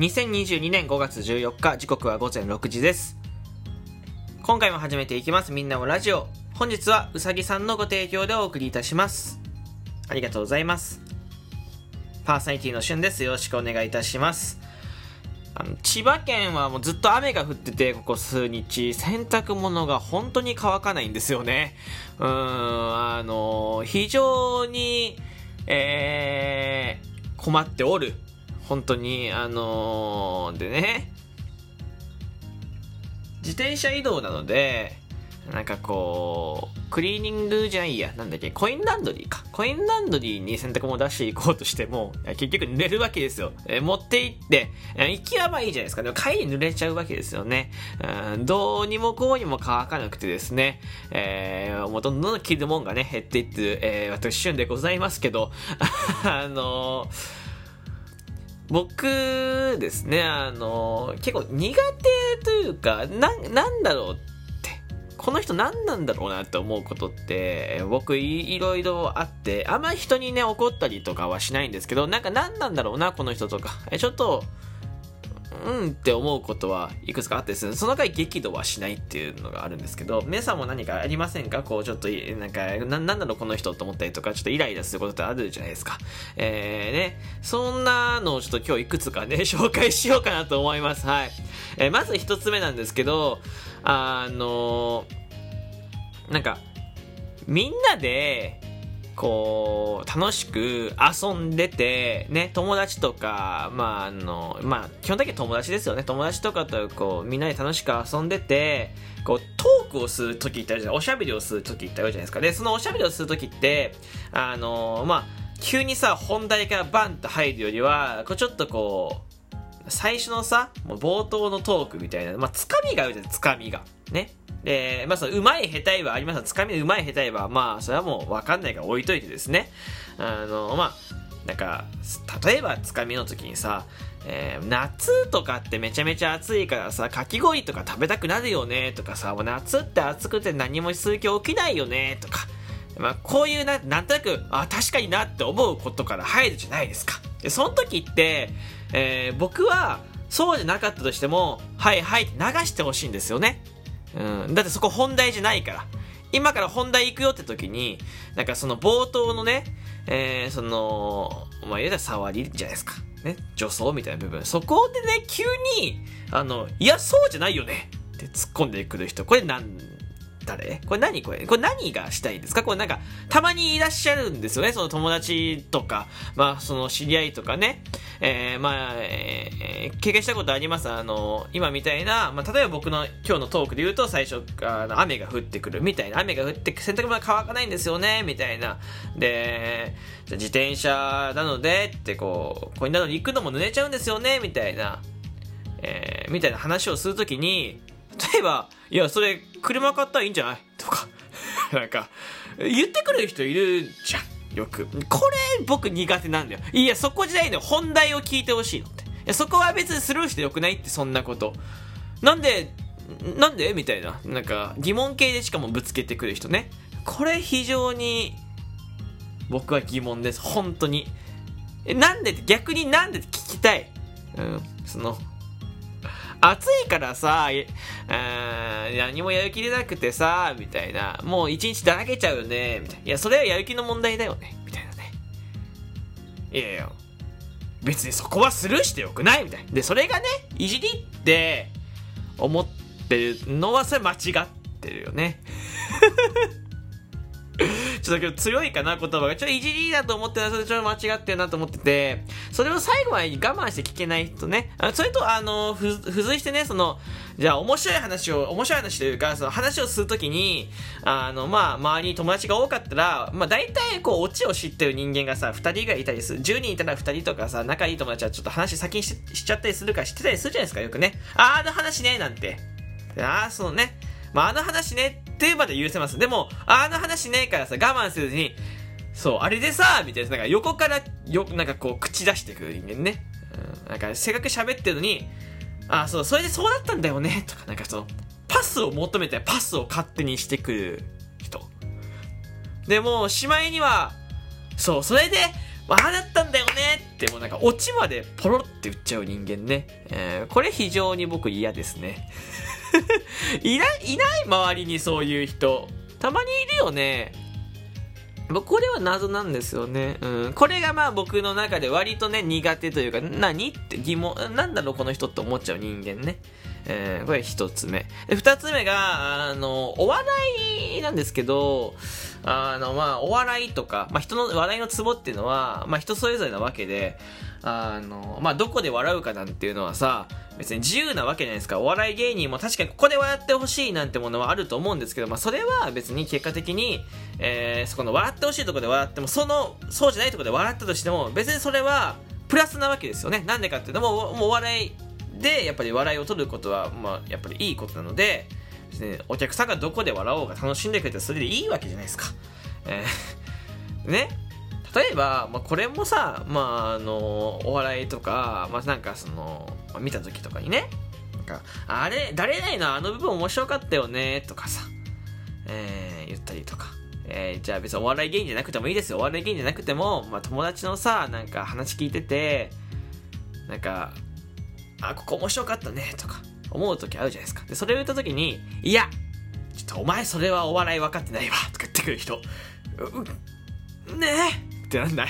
2022年5月14日時刻は午前6時です。今回も始めていきます。みんなもラジオ。本日はうさぎさんのご提供でお送りいたします。ありがとうございます。パーソナリティのしゅんです。よろしくお願いいたします。あの千葉県はもうずっと雨が降っててここ数日。洗濯物が本当に乾かないんですよね。うんあの非常にえー、困っておる。本当にあのー、でね自転車移動なのでなんかこう、クリーニングじゃないや、なんだっけ、コインランドリーか。コインランドリーに洗濯物出していこうとしても、結局濡れるわけですよ。え持って行って、行きはまあいいじゃないですか。でも帰り濡れちゃうわけですよね。うん、どうにもこうにも乾かなくてですね、えー、もうどんどん着るもんがね、減っていってる、えー、私、旬でございますけど、あのー僕ですね、あの、結構苦手というか、な、なんだろうってこの人何なんだろうなって思うことって、僕いろいろあって、あんまり人にね、怒ったりとかはしないんですけど、なんか何なんだろうな、この人とか。ちょっと、うんって思うことはいくつかあってですね、その回激怒はしないっていうのがあるんですけど、皆さんも何かありませんか？こうちょっと、なんか、な、なんだろうこの人と思ったりとか、ちょっとイライラすることってあるじゃないですか。えー、ね、そんなのをちょっと今日いくつかね、紹介しようかなと思います。はい。えー、まず一つ目なんですけど、あのー、なんか、みんなで、こう、楽しく遊んでて、ね、友達とか、まあ、あの、まあ、基本的に友達ですよね。友達とかと、こう、みんなで楽しく遊んでて、こう、トークをするときってあるじゃないおしゃべりをするときってあるじゃないですか。で、そのおしゃべりをするときって、あの、まあ、急にさ、本題からバンと入るよりは、こう、ちょっとこう、最初のさ、もう冒頭のトークみたいな、まあ、つかみがあるじゃん、つかみが。ね。で、まあ、その、うまい下手いはありますつかみうまい下手いは、まあ、それはもうわかんないから置いといてですね。あの、まあ、なんか、例えばつかみの時にさ、えー、夏とかってめちゃめちゃ暑いからさ、かき氷とか食べたくなるよねとかさ、もう夏って暑くて何もする気起きないよねとか、まあ、こういうな、なんとなく、あ、確かになって思うことから入るじゃないですか。で、その時って、えー、僕は、そうじゃなかったとしても、はいはいって流してほしいんですよね。うん。だってそこ本題じゃないから。今から本題行くよって時に、なんかその冒頭のね、えー、その、まあ、言うたら触りじゃないですか。ね。女装みたいな部分。そこでね、急に、あの、いや、そうじゃないよねって突っ込んでくる人。これなん誰？これ何これ？これ何がしたいんですか？これなんか、たまにいらっしゃるんですよね？その友達とか、まあ、その知り合いとかね？えー、まあ、えー、経験したことあります？あの、今みたいな、まあ、例えば僕の今日のトークで言うと、最初、あの雨が降ってくるみたいな。雨が降って洗濯物が乾かないんですよね、みたいな。で、じゃ自転車なので、ってこう、これなのに行くのも濡れちゃうんですよね、みたいな。えー、みたいな話をするときに、例えば、いや、それ、車買ったらいいんじゃない？とか、なんか、言ってくる人いるじゃん。よく。これ、僕苦手なんだよ。いや、そこじゃないのよ。本題を聞いてほしいのって。いや、そこは別にスルーしてよくないって、そんなこと。なんで、なんで？みたいな。なんか、疑問形でしかもぶつけてくる人ね。これ非常に、僕は疑問です。本当に。え、なんで？って、逆になんでって聞きたい？うん、その、暑いからさ、何もやる気出なくてさ、みたいな。もう一日だらけちゃうよね、みたいな。いや、それはやる気の問題だよね、みたいなね。いやいや、別にそこはスルーしてよくないみたいな。で、それがね、いじりって思ってるのはそれ間違ってるよね。ちょっと強いかな、言葉が。ちょいじりだと思ってた、それちょっと間違ってるなと思ってて、それを最後まで我慢して聞けない人ね。それと、あの、付随してね、その、じゃあ面白い話を、面白い話というか、その話をするときに、あの、まあ、周りに友達が多かったら、まあ、大体、こう、オチを知ってる人間がさ、二人がいたりする。10人いたら二人とかさ、仲いい友達はちょっと話先にししちゃったりするか知ってたりするじゃないですか、よくね。あー、あの話ね、なんて。ああ、そのね。まあ、あの話ねっていうまで許せます。でも、あの話ねえからさ、我慢せずに、そう、あれでさ、みたいな、なんか横からよ、なんかこう、口出してくる人間ね。うん、なんか、せっかく喋ってるのに、あ、そう、それでそうだったんだよね、とか、なんかその、パスを求めてパスを勝手にしてくる人。でも、しまいには、そう、それで、ああだったんだよねってもうなんかオチまでポロって言っちゃう人間ね。えー、これ非常に僕嫌ですね。いない、いない周りにそういう人。たまにいるよね。僕、これは謎なんですよね。うん。これがまあ僕の中で割とね、苦手というか、何って疑問、なんだろうこの人って思っちゃう人間ね。えー、これ一つ目。で、二つ目が、あの、お笑いなんですけど、あの、まあ、お笑いとか、まあ、人の笑いのツボっていうのは、まあ、人それぞれなわけで、あの、まあ、どこで笑うかなんていうのはさ、別に自由なわけじゃないですか。お笑い芸人も確かにここで笑ってほしいなんてものはあると思うんですけど、まあ、それは別に結果的に、えー、そこの笑ってほしいところで笑っても、その、そうじゃないところで笑ったとしても、別にそれは、プラスなわけですよね。なんでかっていうと、もう、もうお笑いで、やっぱり笑いを取ることは、まあ、やっぱりいいことなので、お客さんがどこで笑おうが楽しんでくれてそれでいいわけじゃないですか。えー、ね。例えば、まあ、これもさ、まあ、あの、お笑いとか、まあ、なんかその、まあ、見た時とかにね、なんか、あれ、誰々のあの部分面白かったよね、とかさ、えー、言ったりとか。えー、じゃあ別にお笑い芸人じゃなくてもいいですよ。お笑い芸人じゃなくても、まあ、友達のさ、なんか話聞いてて、なんか、あ、ここ面白かったね、とか、思う時あるじゃないですか。で、それを言った時に、いや、ちょっとお前それはお笑い分かってないわ、とか言ってくる人。ねえってなんない？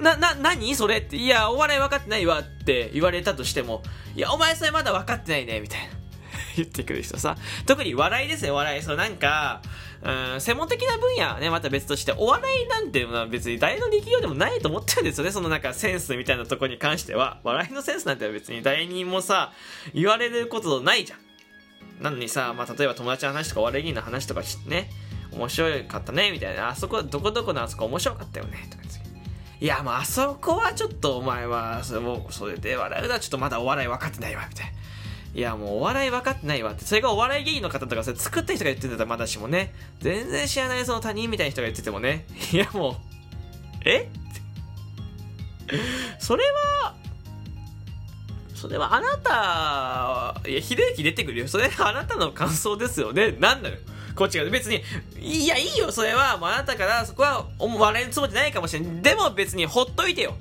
な、な、何それって？いや、お笑い分かってないわって言われたとしても、いや、お前それまだ分かってないね、みたいな。言ってくる人さ。特に笑いですよ、笑い。そう、なんか、うん、専門的な分野はね、また別として、お笑いなんていうのは別に誰の力量でもないと思ってるんですよね。そのなんかセンスみたいなとこに関しては。笑いのセンスなんて別に誰にもさ、言われることないじゃん。なのにさ、まあ、例えば友達の話とかお笑い人の話とかね、面白かったね、みたいな。あそこ、どこどこのあそこ面白かったよね、とかいや、もうあそこはちょっとお前は、それもそれで笑うのはちょっとまだお笑い分かってないわ、みたいな。いや、もうお笑い分かってないわって。それがお笑い芸人の方とか、それ作った人が言ってたらまだしもね、全然知らないその他人みたいな人が言っててもね、いやもう、え？っそれは、それはあなた、いや、ひでゆき出てくるよ。それはあなたの感想ですよね。なんだよ。こっちが。別に、いや、いいよ、それは。もうあなたから、そこは、笑いのつもりじゃないかもしれん。でも別にほっといてよ。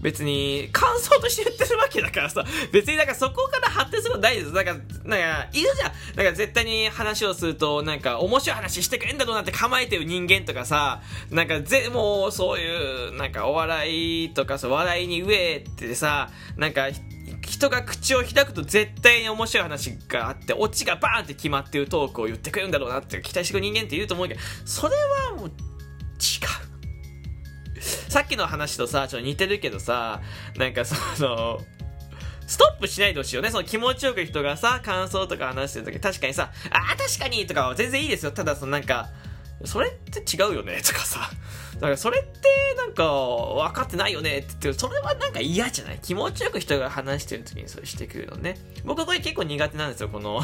別に、感想として言ってるわけだからさ、別になんかそこから発展するの大事です。なんか、なんか、いるじゃん。なんか絶対に話をすると、なんか面白い話してくれんだろうなって構えてる人間とかさ、なんかぜ、もうそういう、なんかお笑いとかさ、笑いに飢えてさ、なんか、人が口を開くと絶対に面白い話があって、オチがバーンって決まってるトークを言ってくれるんだろうなって期待してくる人間っていると思うけど、それはもう、違う。さっきの話とさ、ちょっと似てるけどさ、なんかその、ストップしないでほしいよね。その気持ちよく人がさ、感想とか話してるとき、確かにさ、ああ、確かにとかは全然いいですよ。ただ、そのなんか、それって違うよね？とかさ。だからそれってなんか分かってないよね？って言って、それはなんか嫌じゃない？気持ちよく人が話してる時にそれしてくるのね。僕はこれ結構苦手なんですよ、この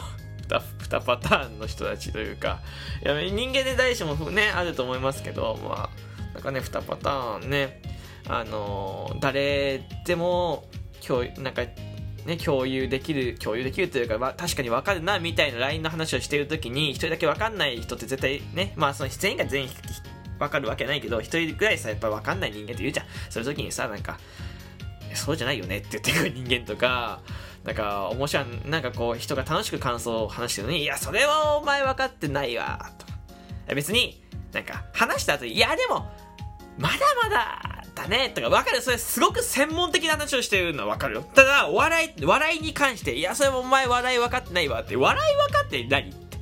2パターンの人たちというか。いや、人間で誰しもね、あると思いますけど、まあ、なんかね、2パターンね、あの、誰でも、今日、なんか、ね、共有できる、共有できるというか、まあ、確かにわかるな、みたいな LINE の話をしているときに、一人だけわかんない人って絶対ね、まあ、その全員が全員わかるわけないけど、一人ぐらいさ、やっぱわかんない人間って言うじゃん。そういう時にさ、なんか、そうじゃないよねって言ってくる人間とか、なんか、面白い、なんかこう、人が楽しく感想を話してるのに、いや、それはお前分かってないわ、と。別に、なんか、話した後に、いや、でも、まだまだだねとかわかるそれすごく専門的な話をしてるのはわかるよ。ただ、笑い、笑いに関して、いや、それもお前笑い分かってないわって、笑い分かって何って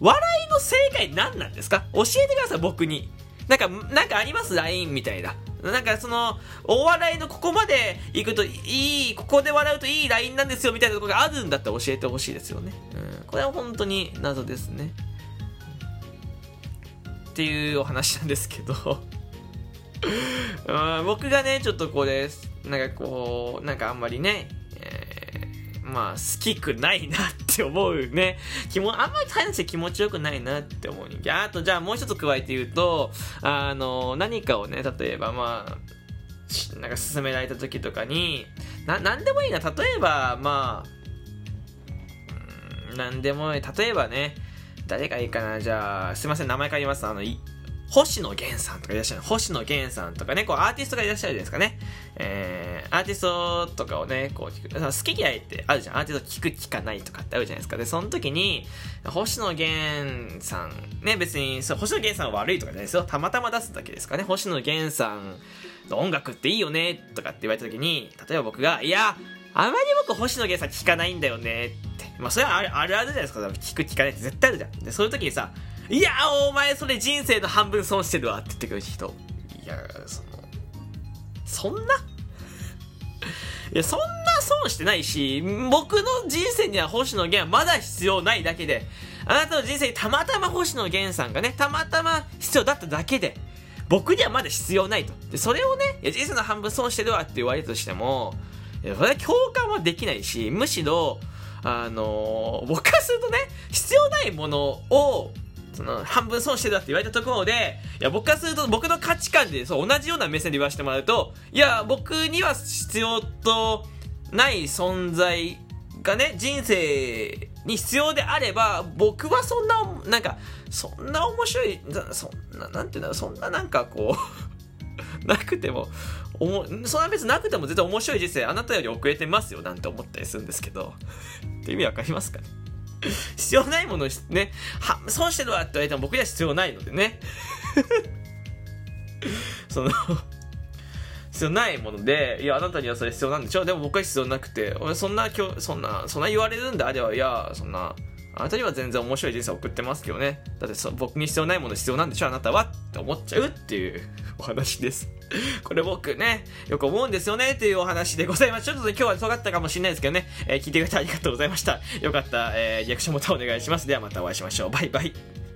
笑いの正解何なんですか？教えてください、僕に。なんか、なんかあります ?LINE みたいな。なんかその、お笑いのここまで行くといい、ここで笑うといい LINE なんですよみたいなところがあるんだったら教えてほしいですよね。うん。これは本当に謎ですね。っていうお話なんですけど僕がね、ちょっとこれ、なんかこう、なんかあんまりね、えー、まあ、好きくないなって思うね。気も、あんまり話して気持ちよくないなって思う人間。あと、じゃあもう一つ加えて言うと、あの、何かをね、例えばまあ、なんか勧められた時とかに、な、なんでもいいな。例えば、まあ、なんでもいい。例えばね、誰がいいかな。じゃあ、すいません、名前変えます。あの、星野源さんとかいらっしゃる。星野源さんとかね、こうアーティストがいらっしゃるじゃないですかね。えー、アーティストとかをね、こう聞く。好き嫌いってあるじゃん。アーティスト聞く聞かないとかってあるじゃないですか。で、その時に、星野源さん、ね、別に、そう、星野源さんは悪いとかじゃないですよ。たまたま出すだけですかね。星野源さんの音楽っていいよね、とかって言われた時に、例えば僕が、いや、あまり僕星野源さん聞かないんだよねって。まあ、それはあるあるあるじゃないですか。聞く聞かないって絶対あるじゃん。で、そういう時にさ、いやお前それ人生の半分損してるわって言ってくる人。いやその、そんな？いや、そんな損してないし、僕の人生には星野源はまだ必要ないだけで、あなたの人生にたまたま星野源さんがね、たまたま必要だっただけで、僕にはまだ必要ないと。で、それをね、いや人生の半分損してるわって言われたとしても、それは共感はできないし、むしろ、あのー、僕からするとね、必要ないものをその、半分損してたって言われたところで、いや、僕からすると、僕の価値観で、そう、同じような目線で言わせてもらうと、いや、僕には必要とない存在がね、人生に必要であれば、僕はそんな、なんか、そんな面白い、そんな、なんていうんだろう、そんななんかこう なくても、おも、そんな別になくても絶対面白い人生あなたより遅れてますよなんて思ったりするんですけど。って意味わかりますかね？必要ないものね、は、損してるわって言われても僕には必要ないのでね。その必要ないもので、いや、あなたにはそれ必要なんでしょ？でも僕は必要なくて、俺そんな、そんな、そんな言われるんであれば、いや、そんな、あなたには全然面白い人生を送ってますけどね。だってそ僕に必要ないもの必要なんでしょあなたはって思っちゃうっていうお話です。これ僕ね、よく思うんですよねっていうお話でございます。ちょっと、ね、今日は尖ったかもしれないですけどね、えー、聞いてくれてありがとうございました。よかった、えー、リアクションボタンお願いします。ではまたお会いしましょう。バイバイ。